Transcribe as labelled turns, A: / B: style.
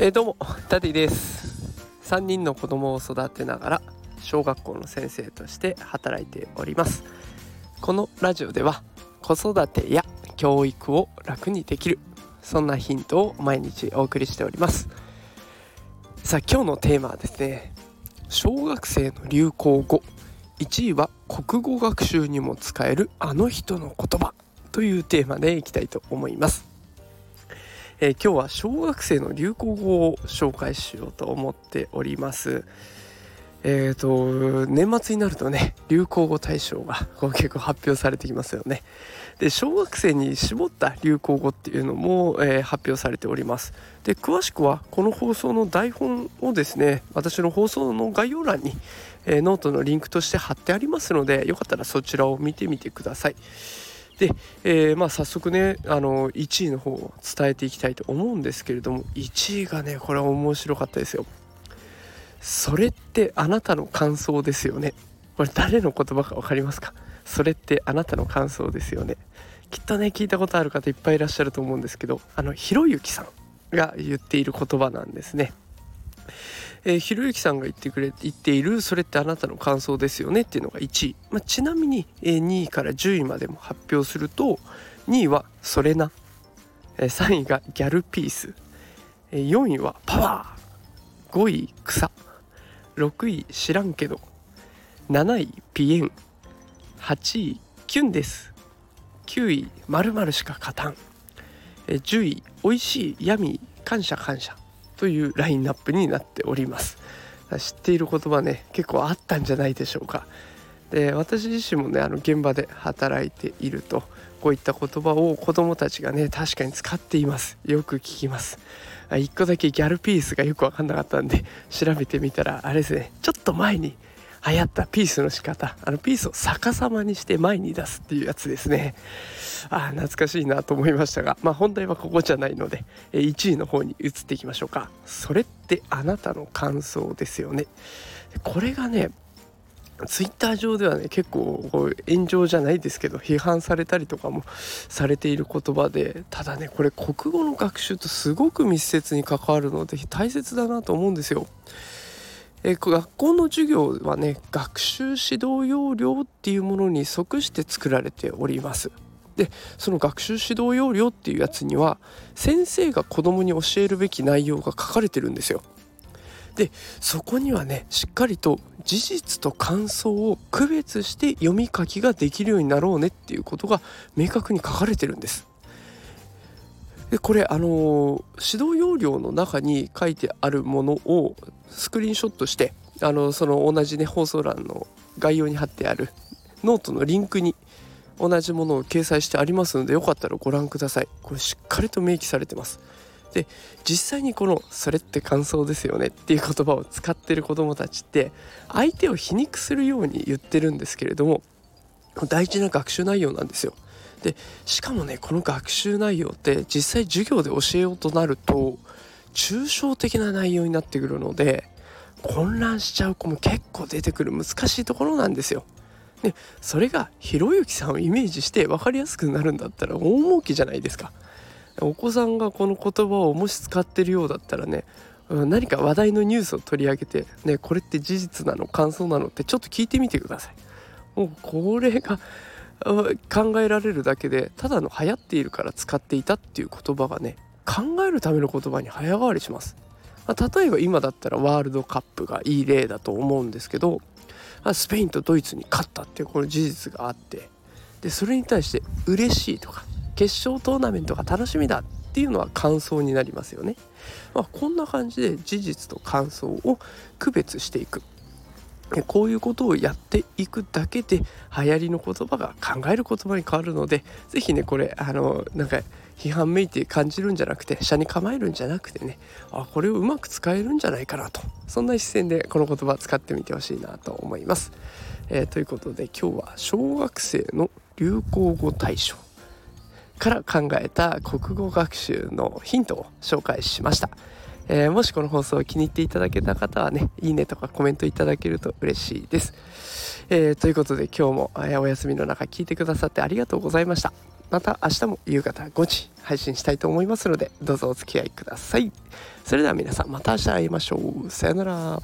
A: えー、どうもダディです。3人の子供を育てながら小学校の先生として働いております。このラジオでは子育てや教育を楽にできるそんなヒントを毎日お送りしております。さあ今日のテーマはですね小学生の流行語。1位は国語学習にも使えるあの人の言葉というテーマでいきたいと思います。えー、今日は小学生の流行語を紹介しようと思っております。えーと年末になるとね流行語大賞がこう結構発表されてきますよね。で小学生に絞った流行語っていうのも、えー、発表されております。で詳しくはこの放送の台本をですね私の放送の概要欄に、えー、ノートのリンクとして貼ってありますのでよかったらそちらを見てみてください。で、えー、まあ早速ねあの1位の方を伝えていきたいと思うんですけれども1位がねこれは面白かったですよ。それってあなたの感想ですよね。これ誰の言葉か分かりますか？それってあなたの感想ですよね。きっとね聞いたことある方いっぱいいらっしゃると思うんですけどあのひろゆきさんが言っている言葉なんですね。えー、ひろゆきさんが言ってくれ言っている「それってあなたの感想ですよね」っていうのが1位、まあ、ちなみに、えー、2位から10位までも発表すると2位は「それな」えー、3位が「ギャルピース」えー、4位は「パワー」5位「草」6位「知らんけど」7位「ピエン」8位「キュンです」9位「まるしか勝たん」えー、10位「おいしい闇感謝感謝」というラインナップになっております。知っている言葉ね結構あったんじゃないでしょうか。で私自身もねあの現場で働いているとこういった言葉を子どもたちがね確かに使っています。よく聞きます。1個だけギャルピースがよく分かんなかったんで調べてみたらあれですねちょっと前に流行ったピースの仕方あのピースを逆さまにして前に出すっていうやつですね。あ懐かしいなと思いましたがまあ本題はここじゃないので1位の方に移っていきましょうか。それってあなたの感想ですよね。これがねツイッター上ではね結構こう炎上じゃないですけど批判されたりとかもされている言葉でただねこれ国語の学習とすごく密接に関わるので大切だなと思うんですよ。え学校の授業はね学習指導要領っていうものに即して作られております。でその学習指導要領っていうやつには先生が子供に教えるべき内容が書かれてるんですよ。でそこにはねしっかりと事実と感想を区別して読み書きができるようになろうねっていうことが明確に書かれてるんです。でこれあの指導要領の中に書いてあるものをスクリーンショットしてあのその同じね放送欄の概要に貼ってあるノートのリンクに同じものを掲載してありますのでよかったらご覧ください。これしっかりと明記されてます。で実際にこの「それって感想ですよね」っていう言葉を使ってる子どもたちって相手を皮肉するように言ってるんですけれども大事な学習内容なんですよ。でしかもねこの学習内容って実際授業で教えようとなると抽象的な内容になってくるので混乱しちゃう子も結構出てくる難しいところなんですよ。でそれがひろゆきさんをイメージして分かりやすくなるんだったら大儲けじゃないですか。お子さんがこの言葉をもし使ってるようだったらね何か話題のニュースを取り上げて、ね、これって事実なの感想なのってちょっと聞いてみてください。もうこれが考えられるだけでただの流行っているから使っていたっていう言葉がね考えるための言葉に早変わりします。例えば今だったらワールドカップがいい例だと思うんですけどスペインとドイツに勝ったっていうこの事実があってでそれに対して嬉しいとか決勝トーナメントが楽しみだっていうのは感想になりますよね。まあ、こんな感じで事実と感想を区別していくこういうことをやっていくだけで流行りの言葉が考える言葉に変わるので是非ねこれあのなんか批判めいて感じるんじゃなくて下に構えるんじゃなくてねあこれをうまく使えるんじゃないかなとそんな視線でこの言葉使ってみてほしいなと思います。えー、ということで今日は小学生の流行語大賞から考えた国語学習のヒントを紹介しました。えー、もしこの放送を気に入っていただけた方はね、いいねとかコメントいただけると嬉しいです。えー、ということで今日も、えお休みの中聞いてくださってありがとうございました。また明日も夕方5時配信したいと思いますのでどうぞお付き合いくださいそれでは皆さんまた明日会いましょうさよなら